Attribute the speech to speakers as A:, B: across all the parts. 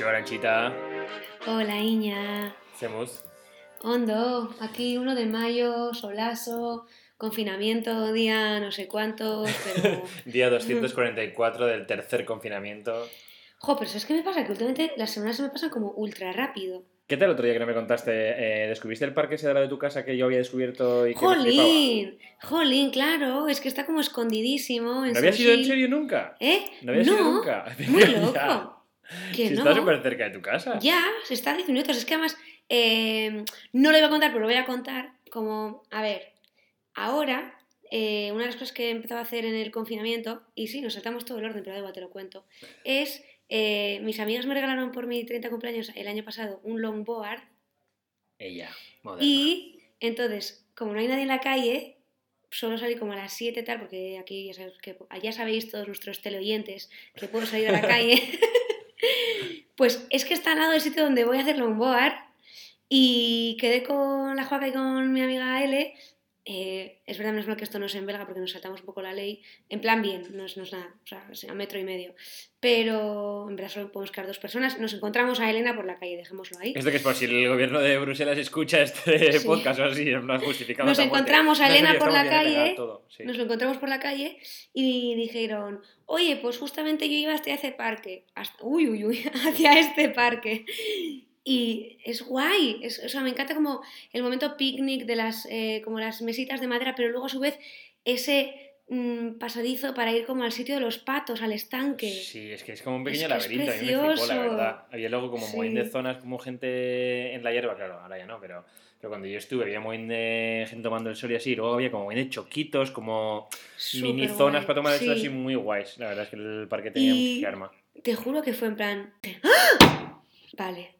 A: Kaixo, Aranchita.
B: Hola, Iña.
A: Hacemos.
B: Hondo, aquí 1 de mayo, solazo, confinamiento, día no sé cuántos, pero...
A: Día 244 del tercer confinamiento.
B: Jo, pero ¿sabes qué me pasa? Que últimamente las semanas se me pasan como ultra rápido.
A: ¿Qué tal el otro día que no me contaste? Eh, ¿Descubriste el parque ese de la de tu casa que yo había descubierto y que me?
B: ¡Jolín! ¡Jolín, claro! Es que está como escondidísimo en
A: ¿No habías ido en serio nunca?
B: ¿Eh?
A: ¿No habías ido nunca?
B: Muy loco. Que
A: Si
B: no.
A: está súper cerca de tu casa.
B: Ya, se está a 10 minutos. Es que además, eh, no lo iba a contar, pero lo voy a contar. Como, a ver, ahora, eh, una de las cosas que he empezado a hacer en el confinamiento, y sí, nos saltamos todo el orden, pero da te lo cuento, es, eh, mis amigas me regalaron por mi 30 cumpleaños el año pasado un longboard,
A: Ella, moderna.
B: y entonces, como no hay nadie en la calle, suelo salir como a las 7 tal, porque aquí ya, sabes que, ya sabéis todos nuestros teleoyentes que puedo salir a la calle. pues es que está al lado del sitio donde voy a hacer longboard y quedé con la Joaca y con mi amiga L. eh, es verdad, menos mal que esto no es en belga porque nos saltamos un poco la ley. En plan bien, no es, no es nada, o sea, es a metro y medio. Pero en verdad solo podemos quedar dos personas. Nos encontramos a Elena por la calle, dejémoslo ahí.
A: Esto que es por si el gobierno de Bruselas escucha este
B: Sí.
A: podcast o así, en plan justificando
B: Nos encontramos a
A: No, en
B: Elena por la calle,
A: legal, todo, sí.
B: Nos lo encontramos por la calle y dijeron, oye, pues justamente yo iba hacia ese parque, hasta- uy, uy, uy, hacia este parque. Y es guay, es- o sea, me encanta como el momento picnic de las, eh, como las mesitas de madera, pero luego a su vez ese mm, pasadizo para ir como al sitio de los patos, al estanque.
A: Sí, es que es como un pequeño
B: que es
A: laberinto, a mí me flipó, la verdad. Había luego como
B: Sí.
A: muy de zonas, como gente en la hierba, claro, ahora ya no, pero, pero cuando yo estuve había muy de gente tomando el sol y así, y luego había como muy de choquitos, como mini zonas para tomar el sol
B: sí.
A: así muy guays. La verdad es que el parque tenía
B: Y-
A: mucha arma.
B: Te juro que fue en plan... ¡Ah! Vale,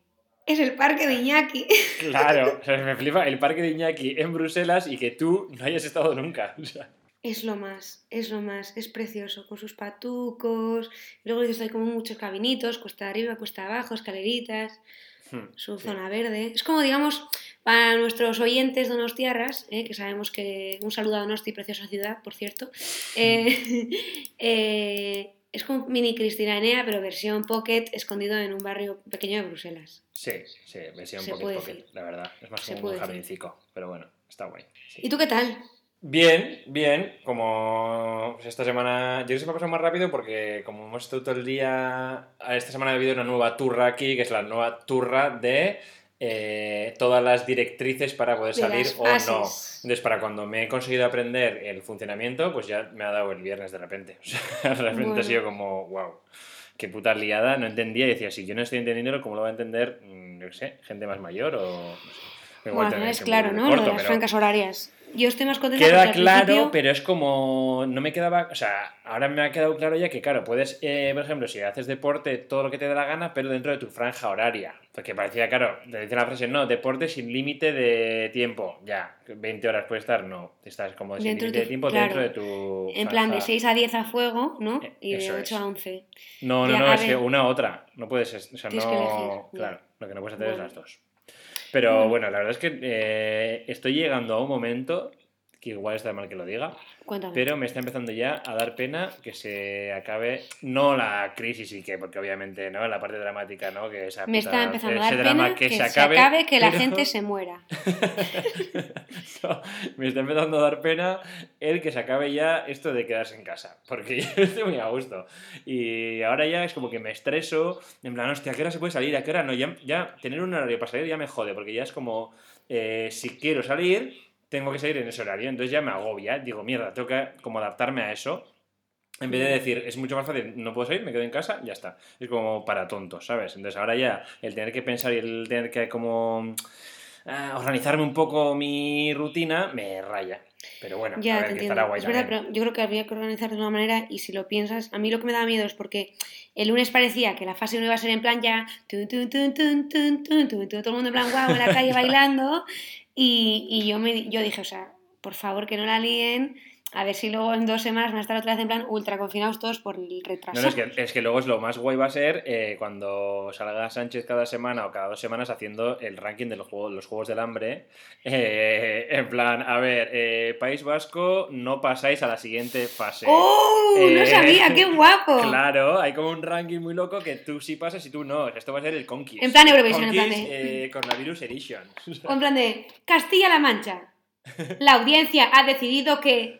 B: es el parque de Iñaki.
A: Claro, o sea, me flipa el parque de Iñaki en Bruselas y que tú no hayas estado nunca. o sea.
B: Es lo más, es lo más, es precioso, con sus patucos, luego dices hay como muchos cabinitos, cuesta arriba, cuesta abajo, escaleritas,
A: Hmm,
B: su
A: sí.
B: zona verde. Es como, digamos, para nuestros oyentes donostiarras, eh, que sabemos que un saludo a Donosti, preciosa ciudad, por cierto, eh, eh, es como mini Cristina Enea, pero versión pocket, escondido en un barrio pequeño de Bruselas.
A: Sí, sí, versión
B: Se
A: pocket pocket,
B: decir.
A: la verdad. Es más como un jardincico, pero bueno, está guay. sí.
B: ¿Y tú qué tal?
A: Bien, bien, como pues esta semana, yo creo que se me ha pasado más rápido porque como hemos estado todo el día, esta semana ha habido una nueva turra aquí, que es la nueva turra de eh, todas las directrices para poder
B: De
A: salir o no. Entonces, para cuando me he conseguido aprender el funcionamiento, pues ya me ha dado el viernes de repente. O sea, de repente
B: Bueno.
A: ha sido como, wow, qué puta liada, no entendía y decía, si yo no estoy entendiéndolo, ¿cómo lo va a entender, mm, yo qué sé, gente más mayor o... No sé.
B: Bueno, es claro, ¿no?
A: corto,
B: Lo de las
A: pero-
B: francas horarias. Yo estoy más contenta
A: Queda claro,
B: principio-
A: pero es como. No me quedaba. O sea, ahora me ha quedado claro ya que, claro, puedes, eh, por ejemplo, si haces deporte, todo lo que te dé la gana, pero dentro de tu franja horaria. Porque parecía, claro, te dice la frase, no, deporte sin límite de tiempo. Ya, 20 horas puede estar, no. Estás como sin
B: Dentro de
A: límite de
B: tu-
A: tiempo
B: claro.
A: dentro de tu.
B: En plan de
A: franja.
B: 6 a 10 a fuego, ¿no?
A: Eh,
B: Y de
A: eso
B: 8
A: es.
B: a 11.
A: No, no,
B: Ya,
A: no, es que
B: ver.
A: una u otra. No puedes. O sea,
B: Tienes que
A: no.
B: ya.
A: Claro, lo que no puedes hacer
B: Bueno.
A: es las dos. Pero
B: Bueno.
A: la verdad es que eh, estoy llegando a un momento que igual está mal que lo diga,
B: Cuéntame.
A: pero me está empezando ya a dar pena que se acabe, no la crisis y que, porque obviamente, ¿no? La parte dramática, ¿no? Que esa
B: Me
A: puta-
B: está empezando a dar pena que, se acabe, que la
A: pero-
B: gente se muera.
A: No, me está empezando a dar pena el que se acabe ya esto de quedarse en casa, porque yo estoy muy a gusto. Y ahora ya es como que me estreso, en plan, hostia, ¿a qué hora se puede salir? ¿A qué hora no? Ya, ya tener un horario para salir ya me jode, porque ya es como, eh, si quiero salir, tengo que salir en ese horario, entonces ya me agobia, digo, mierda, tengo que como adaptarme a eso. En vez de decir, es mucho más fácil, no puedo salir, me quedo en casa, ya está. Es como para tontos, ¿sabes? Entonces ahora ya el tener que pensar y el tener que como organizarme un poco mi rutina, me raya. Pero bueno,
B: ya,
A: a ver, que
B: es verdad, pero yo creo que habría que organizar de una manera y si lo piensas, a mí lo que me da miedo es porque el lunes parecía que la fase 1 iba a ser en plan ya, todo el mundo en plan guau en la calle bailando y, y, yo, me, yo dije, o sea, por favor que no la líen, a ver si luego en dos semanas van a estar otra vez en plan ultra confinados todos por el retraso.
A: No, no, es que, es que luego es lo más guay va a ser eh, cuando salga Sánchez cada semana o cada dos semanas haciendo el ranking de los juegos, los juegos del hambre. Eh, en plan, a ver, eh, País Vasco, no pasáis a la siguiente fase.
B: ¡Oh! No sabía, qué guapo.
A: Claro, hay como un ranking muy loco que tú sí pasas y tú no. Esto va a ser el Conquist.
B: En plan Eurovisión, en plan de-
A: Coronavirus Edition.
B: O en plan de Castilla-La Mancha. La audiencia ha decidido que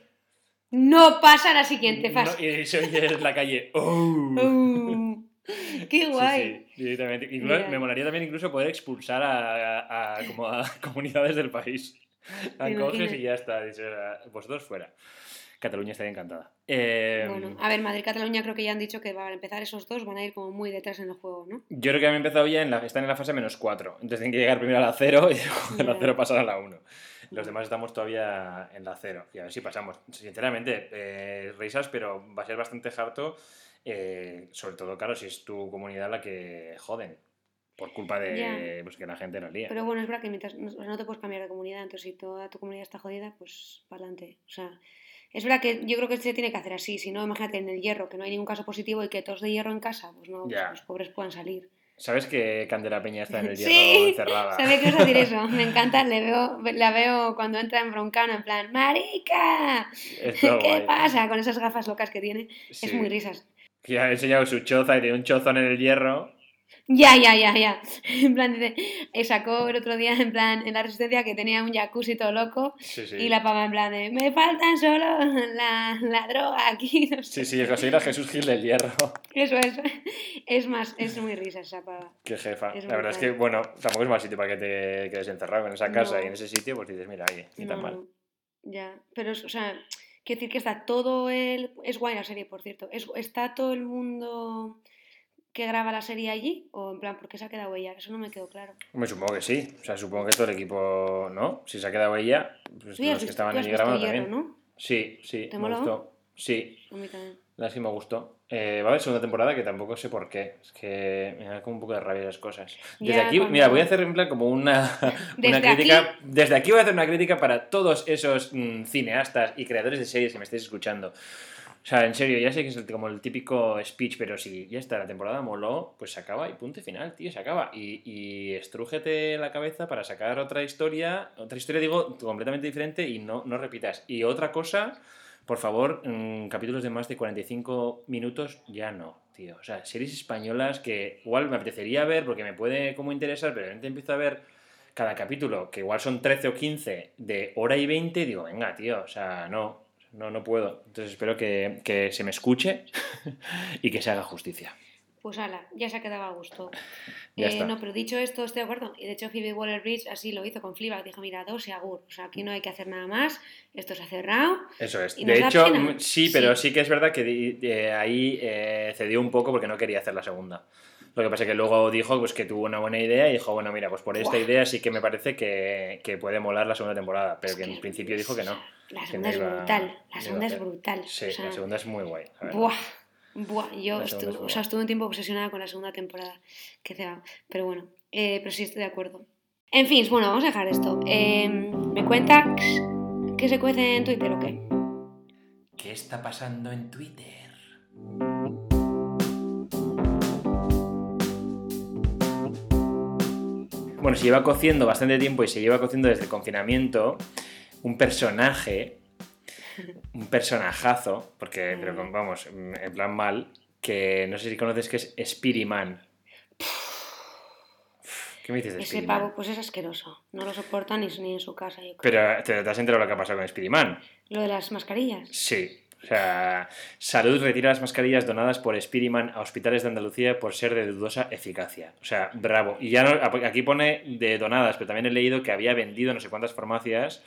B: no pasa a la siguiente fase.
A: No, y se oye en la calle. ¡Oh!
B: Uh, ¡Qué
A: Sí,
B: guay!
A: sí, directamente. Incluso- me molaría también incluso poder expulsar a, a- a- como a comunidades del país. La coges y ya está. dices, "Ah, Vosotros fuera. Cataluña estaría encantada. Eh,
B: Bueno, a ver, Madrid-Cataluña creo que ya han dicho que para empezar esos dos van a ir como muy detrás en el juego, ¿no?
A: Yo creo que han empezado ya, en la, están en la fase menos 4. Entonces tienen que llegar primero a la 0 y luego de la
B: Ya.
A: 0 pasar a la 1. Los demás estamos todavía en la 0. Y a ver si pasamos. Sinceramente, eh, risas, pero va a ser bastante harto. eh, sobre todo, claro, si es tu comunidad la que joden. Por culpa de pues, que la gente la lía.
B: Pero bueno, es verdad que mientras no, no te puedes cambiar de comunidad, entonces si toda tu comunidad está jodida, pues para adelante. O sea, es verdad que yo creo que se tiene que hacer así. Si no, imagínate en el hierro, que no hay ningún caso positivo y que todos de hierro en casa, pues no, pues los pobres puedan salir.
A: ¿Sabes que Candela Peña está en el hierro
B: Sí,
A: encerrada?
B: Sabía que ibas a decir eso. Me encanta, le veo, la veo cuando entra en broncano, en plan, ¡Marica! ¿Qué
A: guay.
B: pasa? Con esas gafas locas que tiene. Es
A: Sí.
B: muy risas.
A: Que ha enseñado su choza y tiene un chozón en el hierro.
B: Ya, ya, ya, ya. En plan, dice, eh, sacó el otro día, en plan, en la resistencia que tenía un jacuzzi todo loco
A: Sí, sí.
B: y la pava en plan de, me faltan solo la, la droga aquí. No sé.
A: Sí, sí, conseguir a Jesús Gil del hierro.
B: Eso es. Es más, es muy risa esa pava.
A: Qué jefa.
B: Es
A: la verdad es que, bueno, tampoco es mal sitio para que te quedes encerrado en esa casa
B: No.
A: y en ese sitio, pues dices, mira, oye, ni tan
B: No,
A: mal.
B: no. Ya, pero, o sea, quiero decir que está todo el... Es guay la serie, por cierto. Es, ¿Está todo el mundo que graba la serie allí? ¿O en plan, por qué se ha quedado ella? Eso no me quedó claro.
A: Me supongo que sí. O sea, supongo que todo el equipo, ¿no? Si se ha quedado ella, pues
B: ya
A: los que
B: visto-
A: estaban allí grabando
B: Hierro,
A: también.
B: ¿no?
A: Sí, sí,
B: ¿Te
A: me
B: moló?
A: gustó. Sí,
B: A mí también.
A: la que me gustó. Eh, va a haber segunda temporada que tampoco sé por qué. Es que me da como un poco de rabia las cosas. Desde
B: Ya,
A: aquí,
B: cuando-
A: mira, voy a hacer en plan como una, una crítica. Desde aquí voy a hacer una crítica para todos esos mm, cineastas y creadores de series que me estéis escuchando. O sea, en serio, ya sé que es como el típico speech, pero si ya está, la temporada moló, pues se acaba y punto final, tío, se acaba. Y, y estrújete la cabeza para sacar otra historia, otra historia, digo, completamente diferente y no, no repitas. Y otra cosa, por favor, mm, capítulos de más de 45 minutos, ya no, tío. O sea, series españolas que igual me apetecería ver porque me puede como interesar, pero de repente empiezo a ver cada capítulo, que igual son 13 o 15 de hora y 20, digo, venga, tío, o sea, no, no, no puedo. Entonces espero que, que se me escuche y que se haga justicia.
B: Pues ala, ya se ha quedado a gusto.
A: Ya
B: Eh,
A: está.
B: no, pero dicho esto, estoy de acuerdo. Y de hecho, Phoebe Waller-Bridge así lo hizo con Fleabag. Dijo, mira, dos y agur. O sea, aquí no hay que hacer nada más. Esto se ha cerrado.
A: Eso es.
B: ¿Y
A: De hecho, mm, sí, pero
B: Sí.
A: sí que es verdad que eh, ahí eh, cedió un poco porque no quería hacer la segunda. Lo que pasa es que luego dijo pues, que tuvo una buena idea y dijo, bueno, mira, pues por esta
B: Buah.
A: idea sí que me parece que, que puede molar la segunda temporada, pero
B: Es
A: que
B: que-
A: en principio dijo que no.
B: La segunda es
A: iba-
B: brutal. La segunda es brutal.
A: Sí,
B: o sea,
A: la segunda es muy guay.
B: Buah. Buah, yo estuve, o sea, estuve un tiempo obsesionada con la segunda temporada. Que ceba. Pero bueno, eh, pero sí estoy de acuerdo. En fin, bueno, vamos a dejar esto. Eh, ¿Me cuentas qué se cuece en Twitter o qué?
A: ¿Qué está pasando en Twitter? Bueno, se lleva cociendo bastante tiempo y se lleva cociendo desde el confinamiento un personaje, un personajazo, porque, pero con- vamos, en plan mal, que no sé si conoces que es Spiriman. ¿Qué me dices de
B: Ese
A: Spiriman?
B: pavo, pues es asqueroso. No lo soporta ni, ni en su casa. yo creo.
A: Pero ¿te, te has enterado lo que ha pasado con Spiriman?
B: Lo de las mascarillas.
A: Sí. O sea, Salud retira las mascarillas donadas por Spiriman a hospitales de Andalucía por ser de dudosa eficacia. O sea, bravo. Y ya no, aquí pone de donadas, pero también he leído que había vendido no sé cuántas farmacias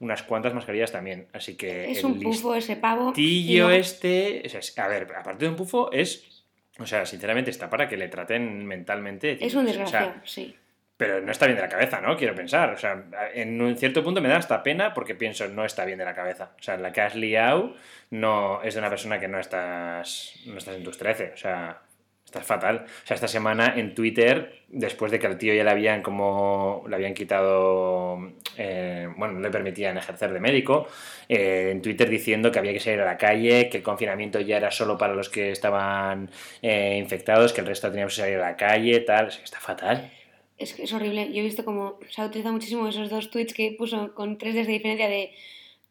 A: unas cuantas mascarillas también. Así que
B: Es
A: el
B: un pufo ese pavo. luego-
A: este... o sea, a ver, aparte de un pufo, es... O sea, sinceramente está para que le traten mentalmente.
B: Es un
A: O sea,
B: desgraciado, sí.
A: Pero no está bien de la cabeza, ¿no? Quiero pensar. O sea, en un cierto punto me da hasta pena porque pienso, no está bien de la cabeza. O sea, la que has liado no es de una persona que no estás, no estás en tus 13. O sea, estás fatal. O sea, esta semana en Twitter, después de que al tío ya le habían como le habían quitado, eh, bueno, no le permitían ejercer de médico, eh, en Twitter diciendo que había que salir a la calle, que el confinamiento ya era solo para los que estaban eh, infectados, que el resto teníamos que salir a la calle, tal. O sea, está fatal.
B: Es que es horrible. Yo he visto como se ha utilizado muchísimo esos dos tweets que puso con tres días de diferencia de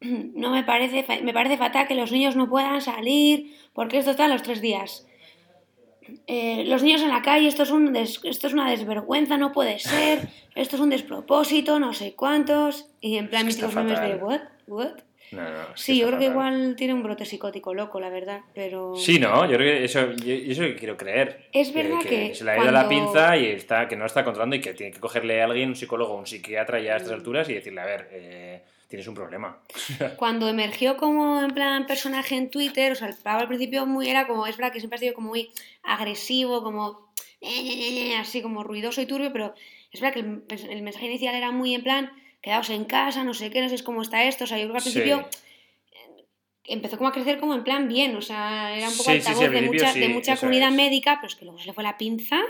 B: no me parece, fa- me parece fatal que los niños no puedan salir porque esto está a los tres días. Eh, los niños en la calle, esto es, un des- esto es una desvergüenza, no puede ser, esto es un despropósito, no sé cuántos. Y en plan
A: Es que
B: memes de what, what.
A: No, no, que
B: Sí, yo creo que igual tiene un brote psicótico loco, la verdad, pero...
A: Sí, no, yo creo que eso, yo, eso quiero creer.
B: Es verdad que
A: se le ha ido la
B: cuando-
A: pinza y está, que no está controlando y que tiene que cogerle a alguien, un psicólogo, un psiquiatra ya a
B: Mm.
A: estas alturas y decirle, a ver, eh, tienes un problema.
B: Cuando emergió como en plan personaje en Twitter, o sea, el pavo al principio muy era como, es verdad que siempre ha sido como muy agresivo, como así como ruidoso y turbio, pero es verdad que el, el mensaje inicial era muy en plan, quedaos en casa, no sé qué, no sé cómo está esto, o sea, yo creo que al principio eh, empezó como a crecer como en plan bien, o sea, era un poco
A: Sí,
B: altavoz
A: al
B: de, mucha, de mucha comunidad
A: es.
B: médica, pero es que luego se le fue la pinza.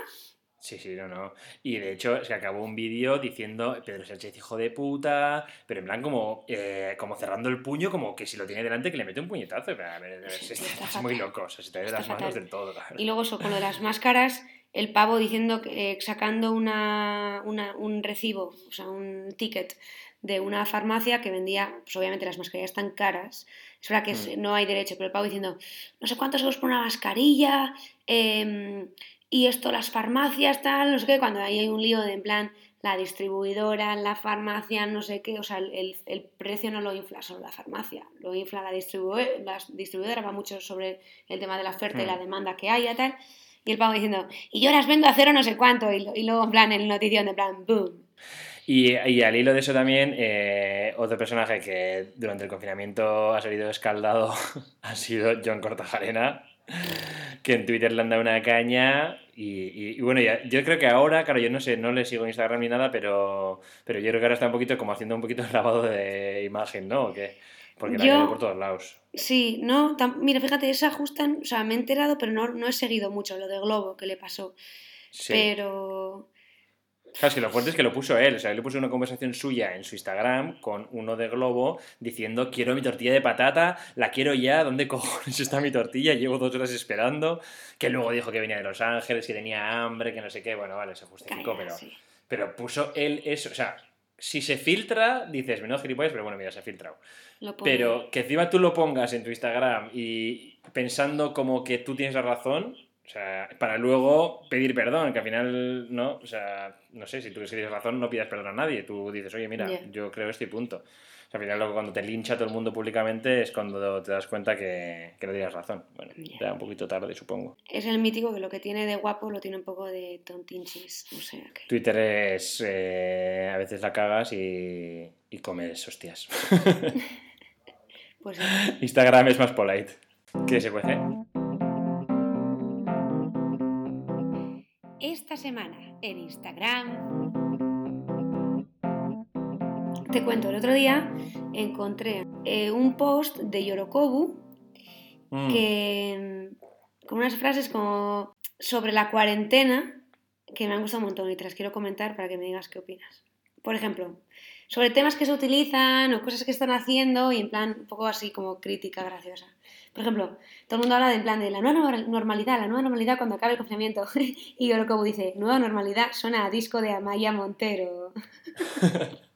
A: Sí, sí, no, no. Y de hecho se acabó un vídeo diciendo Pedro Sánchez hijo de puta, pero en plan como, eh, como cerrando el puño, como que si lo tiene delante que le mete un puñetazo. Pero, a ver,
B: Sí,
A: es, muy loco, o sea, se te
B: Está
A: las manos del todo. claro.
B: Y luego eso, con lo de las máscaras, el pavo diciendo que eh, sacando una, una- un recibo, o sea, un ticket de una farmacia que vendía, pues obviamente las mascarillas están caras. Es verdad que es- no hay derecho, pero el pavo diciendo, no sé cuántos euros por una mascarilla, em, y esto las farmacias, tal, no sé qué, cuando ahí hay un lío de en plan la distribuidora, la farmacia, no sé qué, o sea, el, el- precio no lo infla solo la farmacia, lo infla la, distribu la distribuidora, va mucho sobre el tema de la oferta y la
A: Mm.
B: demanda que haya, tal. Y el pavo diciendo, y yo las vendo a cero no sé cuánto, y, y luego en plan el notición de en plan, boom.
A: Y, y al hilo de eso también, eh, otro personaje que durante el confinamiento ha salido escaldado ha sido John Cortajarena, que en Twitter le han dado una caña. Y, y- y bueno, ya- yo creo que ahora, claro, yo no sé, no le sigo en Instagram ni nada, pero, pero yo creo que ahora está un poquito como haciendo un poquito de lavado de imagen, ¿no? ¿O qué? Porque la
B: Yo-
A: por todos lados.
B: Sí, no, tam- mira, fíjate, esa ajustan, o sea, me he enterado, pero no, no he seguido mucho lo de Globo que le pasó.
A: Sí.
B: Pero
A: Claro, es que lo fuerte es que lo puso él. O sea, él le puso una conversación suya en su Instagram con uno de Globo diciendo: Quiero mi tortilla de patata, la quiero ya, ¿dónde cojones está mi tortilla? Llevo dos horas esperando. Que luego dijo que venía de Los Ángeles, que tenía hambre, que no sé qué. Bueno, vale, se justificó,
B: calla,
A: pero,
B: sí.
A: pero puso él eso. O sea, si se filtra, dices, menos gilipollas, pero bueno, mira, se ha filtrado. Pero que encima tú lo pongas en tu Instagram y pensando como que tú tienes la razón, o sea, para luego pedir perdón, que al final, no, o sea, no sé, si tú tienes razón, no pidas perdón a nadie. Tú dices, oye, mira, yo creo esto y punto. O sea, al final, luego cuando te lincha todo el mundo públicamente es cuando te das cuenta que, que no tienes razón. Bueno,
B: Ya.
A: ya un poquito tarde, supongo.
B: Es el mítico que lo que tiene de guapo lo tiene un poco de tontinchis. O sea que.
A: Twitter es. eh, a veces la cagas y, y comes hostias.
B: Pues sí.
A: Instagram es más polite. ¿Qué se cuece?
B: Esta semana en Instagram. Te cuento, el otro día encontré eh, un post de Yorokobu
A: Mm.
B: que con unas frases como sobre la cuarentena que me han gustado un montón y te las quiero comentar para que me digas qué opinas. Por ejemplo, sobre temas que se utilizan o cosas que están haciendo y en plan un poco así como crítica graciosa. Por ejemplo, todo el mundo habla de en plan de la nueva nor- normalidad, la nueva normalidad cuando acabe el confinamiento. y Yorokobu dice, nueva normalidad suena a disco de Amaya Montero.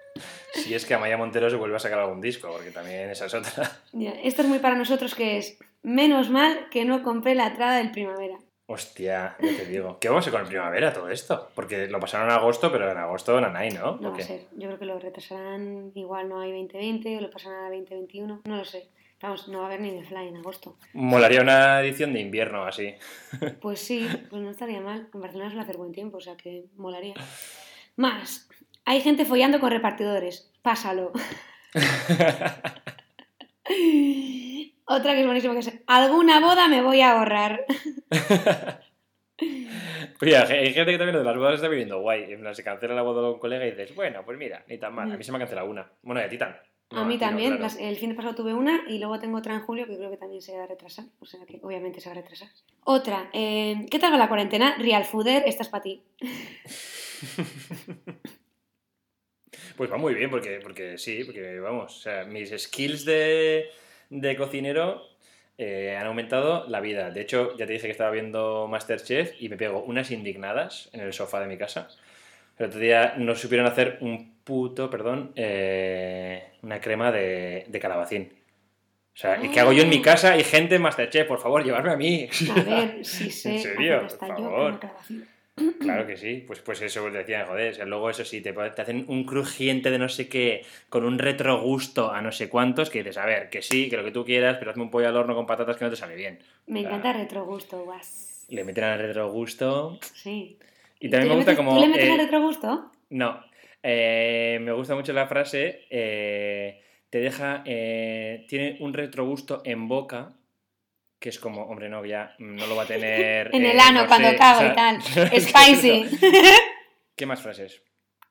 A: Si es que Amaya Montero se vuelve a sacar algún disco, porque también esa es otra.
B: Ya, Esto es muy para nosotros que es, menos mal que no compré la entrada del primavera.
A: Hostia, ya te digo. ¿Qué vamos a hacer con el primavera todo esto? Porque lo pasaron en agosto, pero en agosto ¿no?
B: No
A: ¿O
B: va a ser. Yo creo que lo retrasarán, igual no hay 2020 o lo pasarán a 2021. No lo sé. Vamos, no va a haber ni de fly en agosto.
A: Molaría una edición de invierno así.
B: Pues sí, pues no estaría mal. En Barcelona suele hacer buen tiempo, o sea que molaría. Más, hay gente follando con repartidores. Pásalo. Otra que es buenísima que es, alguna boda me voy a ahorrar.
A: Oye, hay gente que también de las bodas está viviendo guay. Se cancela la boda de un colega y dices, bueno, pues mira, ni tan mal. A mí se me ha cancelado una. Bueno, y a ti tan. No,
B: a mí
A: no,
B: también.
A: claro.
B: las- el fin de pasado tuve una y luego tengo otra en julio que creo que también se va a retrasar. O sea que obviamente se va a retrasar. Otra. eh, ¿Qué tal va la cuarentena? Real Fooder, esta es para ti.
A: Pues va muy bien, porque, porque sí, porque vamos, o sea, mis skills de, de cocinero eh, han aumentado la vida. De hecho, ya te dije que estaba viendo Masterchef y me pego unas indignadas en el sofá de mi casa. El otro día no supieron hacer un puto, perdón, eh, una crema de, de calabacín. O sea, ¿y qué hago yo en mi casa? Y gente en Masterchef, por favor, llevarme a mí.
B: A ver, si sé.
A: ¿En serio? Por favor. Claro que sí, pues, pues eso decían, joder, o sea, luego eso sí, te, te hacen un crujiente de no sé qué, con un retrogusto a no sé cuántos, que dices, a ver, que sí, que lo que tú quieras, pero hazme un pollo al horno con patatas que no te sale bien.
B: Me encanta retrogusto, guas.
A: Le meten al retrogusto.
B: Sí.
A: Y también
B: ¿Tú
A: me gusta
B: metes-
A: como...
B: ¿Tú le metes
A: eh,
B: al retrogusto?
A: No, eh, me gusta mucho la frase, eh, te deja, eh, tiene un retrogusto en boca, que es como, hombre, no, ya no lo va a tener...
B: En
A: eh,
B: el ano,
A: no
B: cuando
A: sé,
B: cago
A: o
B: y tal. Spicy.
A: ¿Qué más frases?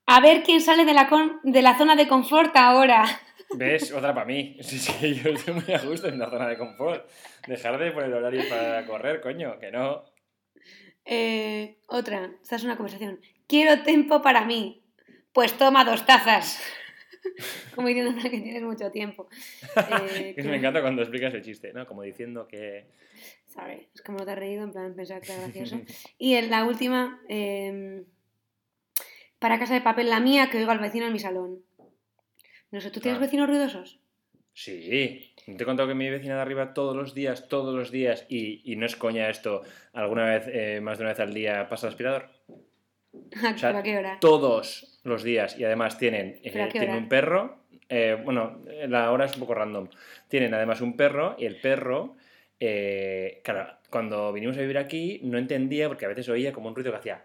B: A ver quién sale de la, con- de la zona de confort ahora.
A: ¿Ves? Otra para mí. Sí, sí, yo estoy muy a gusto en la zona de confort. Dejar de poner horarios para correr, coño, que no.
B: Eh, otra, esta es una conversación. Quiero tiempo para mí. Pues toma dos tazas. Como diciendo que tienes mucho tiempo. Eh,
A: Que me encanta cuando explicas el chiste, ¿no? Como diciendo que...
B: Sorry, es como no te has reído, en plan pensaba que era gracioso. Y en la última, eh, para casa de papel, la mía, que oigo al vecino en mi salón. No sé, ¿tú tienes
A: Ah.
B: vecinos ruidosos?
A: Sí, te he contado que mi vecina de arriba todos los días, todos los días, y, y no es coña esto, alguna vez, eh, más de una vez al día pasa el aspirador.
B: ¿A
A: sea,
B: ¿Pero a qué hora?
A: Todos los días, y además tienen, eh, un perro, eh, bueno, la hora es un poco random. Tienen además un perro, y el perro, eh, claro, cuando vinimos a vivir aquí no entendía, porque a veces oía como un ruido que hacía...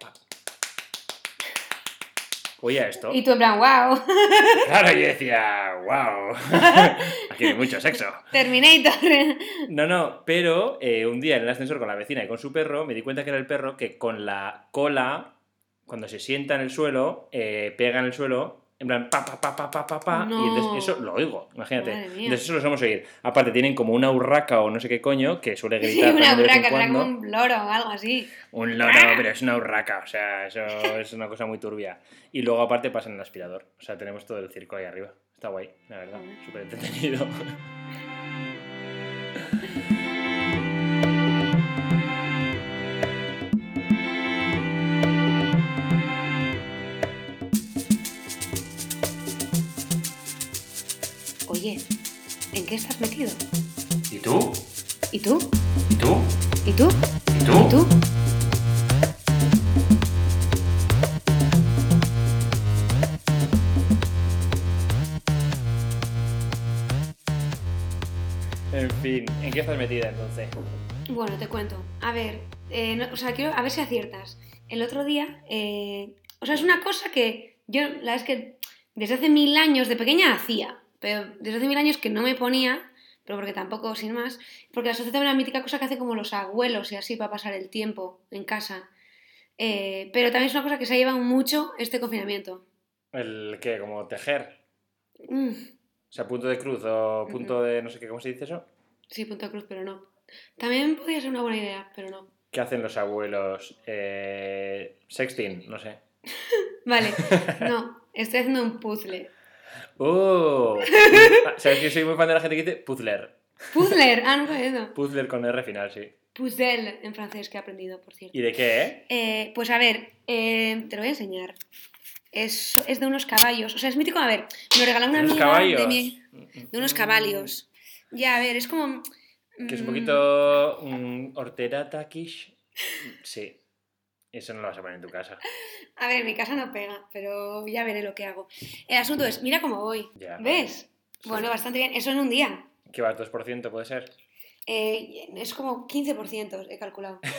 A: Oía esto.
B: Y tú en plan, wow,
A: Claro, yo decía, wow, aquí hay mucho sexo.
B: Terminator.
A: No, no, pero eh, un día en el ascensor con la vecina y con su perro me di cuenta que era el perro que con la cola, cuando se sienta en el suelo, eh, pega en el suelo, en plan pa, pa, pa, pa, pa, pa, pa, y
B: No.
A: entonces eso lo oigo, imagínate. Entonces eso lo somos oír. Aparte tienen como una urraca o no sé qué coño que suele
B: Sí,
A: gritar
B: una
A: vez en
B: burraca, será como un loro o algo así.
A: Un loro, pero es una urraca, o sea, eso es una cosa muy turbia. Y luego aparte pasan el aspirador, o sea, tenemos todo el circo ahí arriba. Está guay, la verdad, súper entretenido.
B: Oye, ¿en qué estás metido?
A: ¿Y tú?
B: ¿Y tú?
A: ¿Y tú?
B: ¿Y tú?
A: ¿Y tú?
B: ¿Y tú?
A: En fin, ¿en qué estás metida entonces?
B: Bueno, te cuento. A ver, eh, no- o sea, quiero a ver si aciertas. El otro día, eh, o sea, es una cosa que yo, la verdad es que desde hace mil años, de pequeña hacía, pero desde hace mil años que no me ponía, pero porque tampoco, sin más, porque la sociedad es una mítica cosa que hace como los abuelos y así para pasar el tiempo en casa. Eh, pero también es una cosa que se ha llevado mucho este confinamiento.
A: ¿El qué? ¿Como tejer?
B: Mm,
A: O sea, punto de cruz o punto de no sé qué, ¿cómo se dice eso?
B: sí, punto cruz, pero no. También podría ser una buena idea, pero no.
A: ¿Qué hacen los abuelos? Eh, sexting, no sé.
B: Vale, no, estoy haciendo un puzzle.
A: ¡Uh! ¿Sabes que soy muy fan de la gente que dice puzzler?
B: Puzzler, ah, no sabía eso.
A: Puzzler con R final, sí.
B: Puzzle en francés que he aprendido, por cierto.
A: ¿Y de qué, eh?
B: Eh, pues a ver, eh, te lo voy a enseñar. Es, es de unos caballos. O sea, es mítico. A ver, me lo regaló una
A: ¿Unos
B: amiga
A: caballos?
B: de mi- de unos caballos. Ya, a ver, es como.
A: Que es un
B: mm,
A: poquito horterata quiche. Sí. Eso no lo vas a poner en tu casa.
B: A ver, mi casa no pega, pero ya veré lo que hago. El asunto es, mira cómo voy.
A: Ya.
B: ¿Ves?
A: Sí.
B: Bueno, bastante bien. Eso en un día.
A: ¿Qué va? ¿2% puede ser?
B: Eh, es como 15%, he calculado.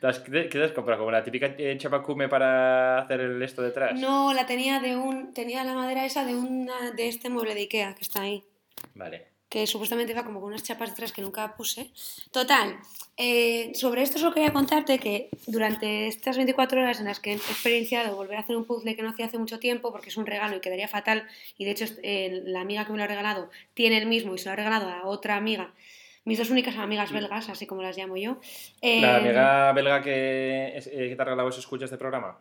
A: ¿Te has- ¿Qué te has comprado? ¿Como la típica eh, chapacume para hacer el esto detrás?
B: No, la tenía de un. Tenía la madera esa de una de este mueble de Ikea que está ahí.
A: Vale.
B: Que supuestamente iba como con unas chapas detrás que nunca puse. Total, eh, sobre esto solo quería contarte que durante estas 24 horas en las que he experienciado volver a hacer un puzzle que no hacía hace mucho tiempo, porque es un regalo y quedaría fatal, y de hecho eh, la amiga que me lo ha regalado tiene el mismo y se lo ha regalado a otra amiga, mis dos únicas amigas belgas, así como las llamo yo.
A: ¿La
B: eh,
A: amiga belga que te ha regalado eso escucha este programa?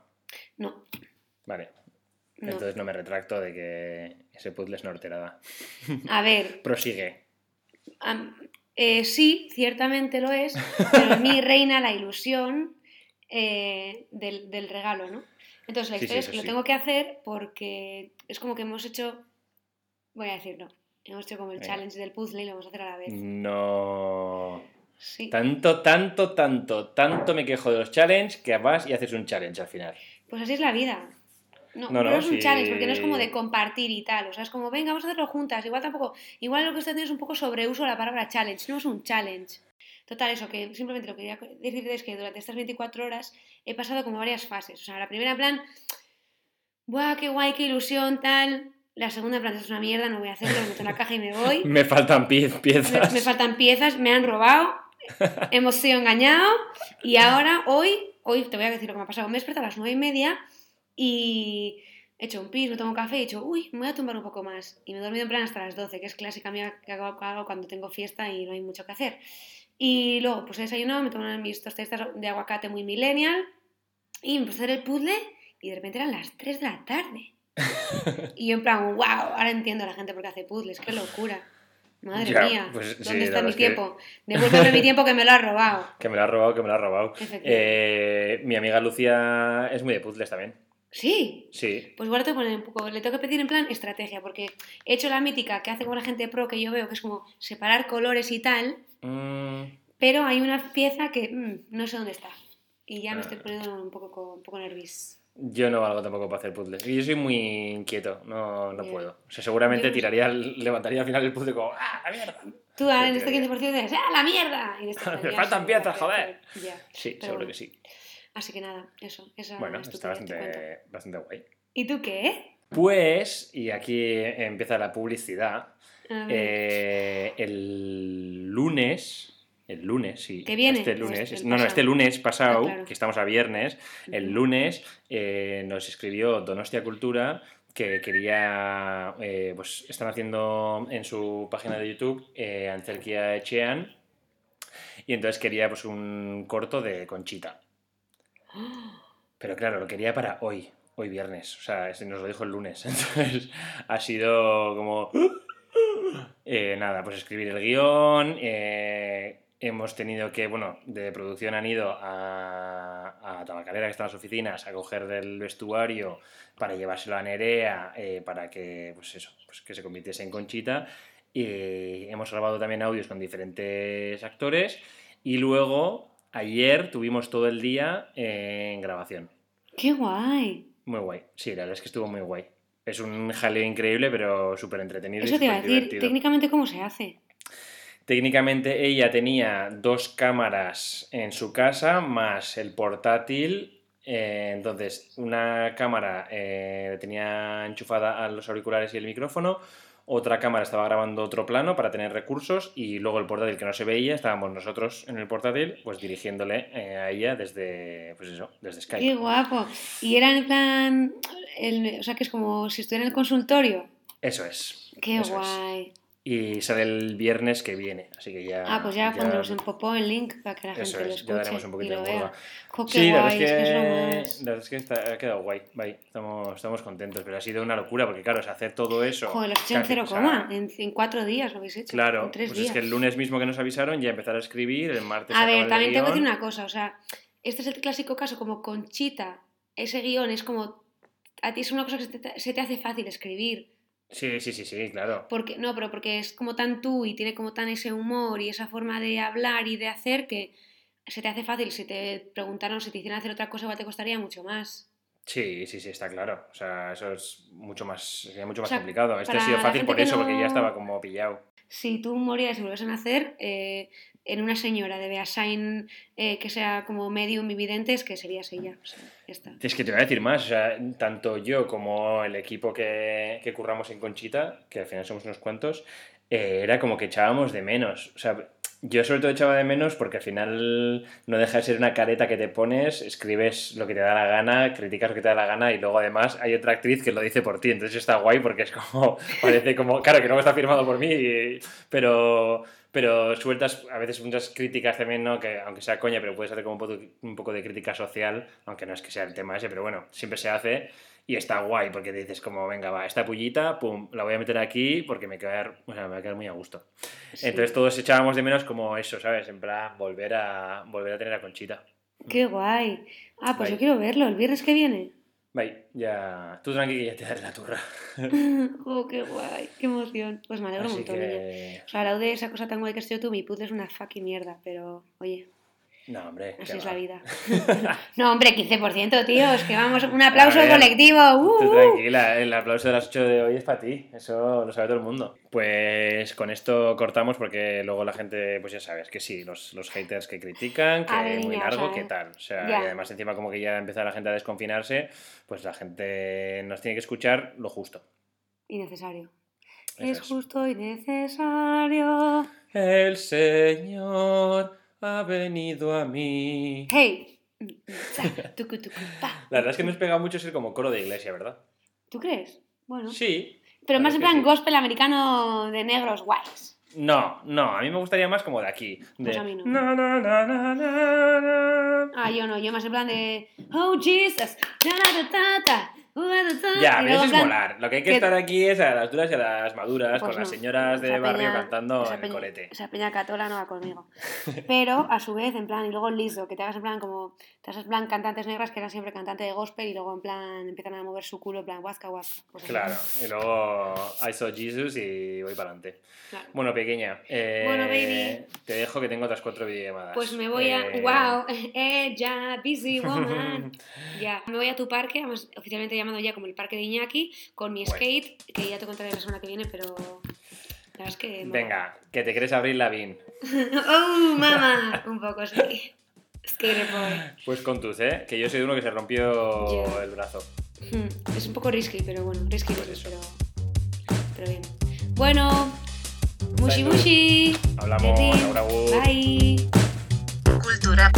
B: No,
A: Vale.
B: No.
A: Entonces no me retracto de que ese puzzle es norterada.
B: A ver,
A: Prosigue.
B: Eh, sí, ciertamente lo es, pero en mí reina la ilusión eh, del, del regalo, ¿no? Entonces la
A: Sí, sí,
B: historia es que lo tengo que hacer porque es como que hemos hecho, voy a decirlo, hemos hecho como el
A: Venga.
B: challenge del puzzle y lo vamos a hacer a la vez.
A: No.
B: Sí,
A: Tanto, tanto, tanto, tanto me quejo de los challenges que vas y haces un challenge al final.
B: pues así es la vida. No,
A: No,
B: no,
A: no,
B: es un
A: sí.
B: challenge porque no es como de compartir y tal, o sea, es como, venga, vamos a hacerlo juntas, igual tampoco, igual lo que estoy haciendo es un poco sobreuso de la palabra challenge, no es un challenge. Total, eso, que simplemente lo que quería decirte es que durante estas 24 horas he pasado como varias fases. O sea, la primera en plan, ¡buah, qué guay, qué ilusión, tal! La segunda en plan, es una mierda, no voy a hacerlo, me meto en la caja y me voy.
A: Me faltan pie-
B: Me,
A: piezas.
B: me faltan piezas, me han robado, hemos sido engañados y ahora, hoy, hoy te voy a decir lo que me ha pasado. Me he despertado a las 9 y media y he hecho un pis, me tomo café y he dicho, uy, me voy a tumbar un poco más. Y me he dormido en plan hasta las 12, que es clásica mía que hago, hago cuando tengo fiesta y no hay mucho que hacer. Y luego, pues he desayunado, me tomé mis tostaditas de aguacate muy millennial y me puse a hacer el puzzle y de repente eran las 3 de la tarde. Y yo en plan, wow, ahora entiendo a la gente por qué hace puzzles, qué locura. Madre
A: Ya,
B: mía,
A: pues sí,
B: ¿dónde
A: la
B: está mi
A: es que-
B: tiempo? Devuélveme mi tiempo que me lo has robado.
A: Que me lo ha robado, que me lo ha robado. Eh, mi amiga Lucía es muy de puzzles también.
B: Sí,
A: Sí.
B: pues igual te poner un poco, le tengo que pedir en plan estrategia, porque he hecho la mítica que hace como la gente pro que yo veo, que es como separar colores y tal,
A: Mm,
B: pero hay una pieza que mm, no sé dónde está. Y ya me
A: Ah.
B: estoy poniendo un poco, co- un poco nerviosa.
A: yo no valgo tampoco para hacer puzzles. Y yo soy muy inquieto, no, no puedo. O sea, seguramente tiraría, levantaría al final el puzzle como ¡Ah, la mierda!
B: Tú ahora en este
A: tiraría.
B: 15% dices, ¡ah, la mierda! Y este
A: Me
B: ya
A: faltan piezas, joder.
B: Ya.
A: Sí,
B: Pero
A: seguro
B: bueno.
A: que sí.
B: Así que nada, eso, esa
A: Bueno,
B: es
A: está bastante, bastante guay.
B: ¿Y tú qué?
A: Pues, y aquí empieza la publicidad, eh, el lunes, el lunes, sí.
B: ¿Que viene?
A: Este
B: ¿O
A: lunes,
B: este-
A: no, no, este lunes pasado,
B: Ah, claro.
A: que estamos a viernes, el lunes eh, nos escribió Donostia Cultura que quería, eh, pues están haciendo en su página de YouTube Ancerquia Echean y entonces quería pues un corto de Conchita. Pero claro, lo quería para hoy, hoy viernes. O sea, nos lo dijo el lunes. Entonces ha sido como... Eh, nada, pues escribir el guion. eh, hemos tenido que, bueno, de producción han ido a, a Tabacalera, que está en las oficinas, a coger del vestuario para llevárselo a Nerea, eh, para que, pues eso, pues que se convirtiese en Conchita. Y hemos grabado también audios con diferentes actores. Y luego, ayer tuvimos todo el día en grabación.
B: ¡Qué guay!
A: Muy guay. Sí, la verdad es que estuvo muy guay. Es un jaleo increíble, pero súper entretenido. y
B: Eso te iba a decir, técnicamente, ¿cómo se hace?
A: Técnicamente ella tenía dos cámaras en su casa más el portátil. eh, entonces, una cámara eh, tenía enchufada a los auriculares y el micrófono. Otra cámara estaba grabando otro plano para tener recursos y luego el portátil que no se veía, estábamos nosotros en el portátil, pues dirigiéndole eh, a ella desde, pues eso, desde Skype.
B: ¡Qué guapo! Y era en plan, el- o sea, que es como si estuviera en el consultorio.
A: Eso es.
B: ¡Qué
A: eso es. Y sale el viernes que viene, así que ya...
B: Ah, pues ya, cuando nos empopó el link para que la gente
A: Eso
B: lo
A: es,
B: escuche
A: ya daremos un poquito
B: lo
A: de
B: vea.
A: huelga.
B: Jo, ¡Qué
A: Sí, la verdad es
B: que es lo
A: la verdad es que está- ha quedado guay, guay. Estamos, estamos contentos, pero ha sido una locura porque, claro, es hacer todo eso.
B: Joder, lo has hecho en
A: casi,
B: cero
A: o sea,
B: coma, en, en cuatro días lo habéis hecho.
A: Claro,
B: en tres
A: pues
B: días.
A: es que el lunes mismo que nos avisaron ya empezar a escribir, el martes
B: A ver, también tengo que decir una cosa, o sea, este es el clásico caso como Conchita, ese guion es como, a ti es una cosa que se te, se te hace fácil escribir,
A: Sí, sí, sí, sí, claro.
B: porque no, pero porque es como tan tú y tiene como tan ese humor y esa forma de hablar y de hacer que se te hace fácil, si te preguntaron, si te hicieran hacer otra cosa, igual te costaría mucho más.
A: Sí, sí, sí, está claro. O sea, eso es mucho más, sería mucho más
B: sea,
A: complicado. Este ha sido fácil por eso, porque ya estaba como pillado.
B: Si tú morieras y volviesen a nacer eh, en una señora de Beasain eh, que sea como medium y vidente, es que serías ella. Ya.
A: Es que te voy a decir más, o sea, tanto yo como el equipo que, que curramos en Conchita, que al final somos unos cuantos, eh, era como que echábamos de menos. Yo sobre todo echaba de menos porque al final no deja de ser una careta que te pones, escribes lo que te da la gana, criticas lo que te da la gana y luego además hay otra actriz que lo dice por ti. Entonces está guay porque es como, parece como, claro que no está firmado por mí, pero, pero sueltas a veces muchas críticas también, ¿no? Que aunque sea coña, pero puedes hacer como un poco, un poco de crítica social, aunque no es que sea el tema ese, pero bueno, siempre se hace. Y está guay porque te dices como, venga, va, esta pullita, pum, la voy a meter aquí porque me, quedar, o sea, me va a quedar muy a gusto.
B: Sí.
A: Entonces todos echábamos de menos como eso, ¿sabes? En plan, volver a, volver a tener a Conchita.
B: Qué guay. Ah, pues
A: Guay.
B: yo quiero verlo, el viernes que viene.
A: Bye, ya... Tú tranqui que ya te daré la turra.
B: oh, qué guay, qué emoción. Pues me alegro un
A: Así
B: montón, niña.
A: que...
B: O sea, de esa cosa tan guay que has hecho tú, mi puzzle es una fucking mierda, pero oye,
A: No, hombre.
B: así es
A: va.
B: la vida. no, hombre, 15%, tío, es que vamos, un aplauso
A: ver,
B: colectivo. ¡uh!
A: Tú tranquila, el aplauso de las 8 de hoy es para ti, eso lo sabe todo el mundo. Pues con esto cortamos porque luego la gente, pues ya sabes, que sí, los, los haters que critican, que
B: ver,
A: muy largo, que tal. O sea,
B: ya.
A: y además encima como que ya empieza la gente a desconfinarse, pues la gente nos tiene que escuchar lo justo.
B: Innecesario.
A: Eso
B: es
A: es.
B: justo y necesario.
A: El Señor ha venido a mí.
B: ¡Hey!
A: La verdad es que nos pega mucho ser como coro de iglesia, ¿verdad?
B: ¿Tú crees? Bueno.
A: Sí.
B: Pero más en plan
A: sí.
B: gospel americano de negros guays.
A: No, no, a mí me gustaría más como de aquí. De...
B: Pues a mí no.
A: Na, na, na.
B: Ah, yo no, yo más en plan de Oh Jesus, ta,
A: Ya, pero eso es molar. Lo que hay que
B: que-
A: estar aquí es a las duras y a las maduras,
B: Pues
A: con las
B: no,
A: señoras de
B: esa
A: barrio
B: peña-
A: cantando en el
B: peña-
A: corete.
B: Esa peña catola no va conmigo. Pero a su vez, en plan, y luego liso, que te hagas en plan como, te hagas en plan cantantes negras que eran siempre cantantes de gospel y luego en plan empiezan a mover su culo en plan huasca, huasca. Pues así.
A: Claro, y luego I saw Jesus y voy para adelante.
B: Claro.
A: Bueno, pequeña, eh,
B: Bueno, baby.
A: te dejo que tengo otras cuatro videollamadas.
B: Pues me voy a.
A: Eh,
B: ¡Wow! Ella, busy woman. ya, me voy a tu parque, además oficialmente llamado ya como el parque de Iñaki, con mi
A: Bueno.
B: skate, que ya te contaré la semana que viene, pero. La verdad es que.
A: Venga, que te quieres abrir la bin.
B: ¡Oh, mamá! Un poco sí. Skate boy.
A: Pues con tus, ¿eh? Que yo soy de uno que se rompió
B: Ya.
A: el brazo.
B: Hmm, Es un poco risky, pero bueno, risky,
A: Pues
B: pero, pero bien. Bueno, mushi mushi.
A: Hablamos.
B: Bye.
C: Cultura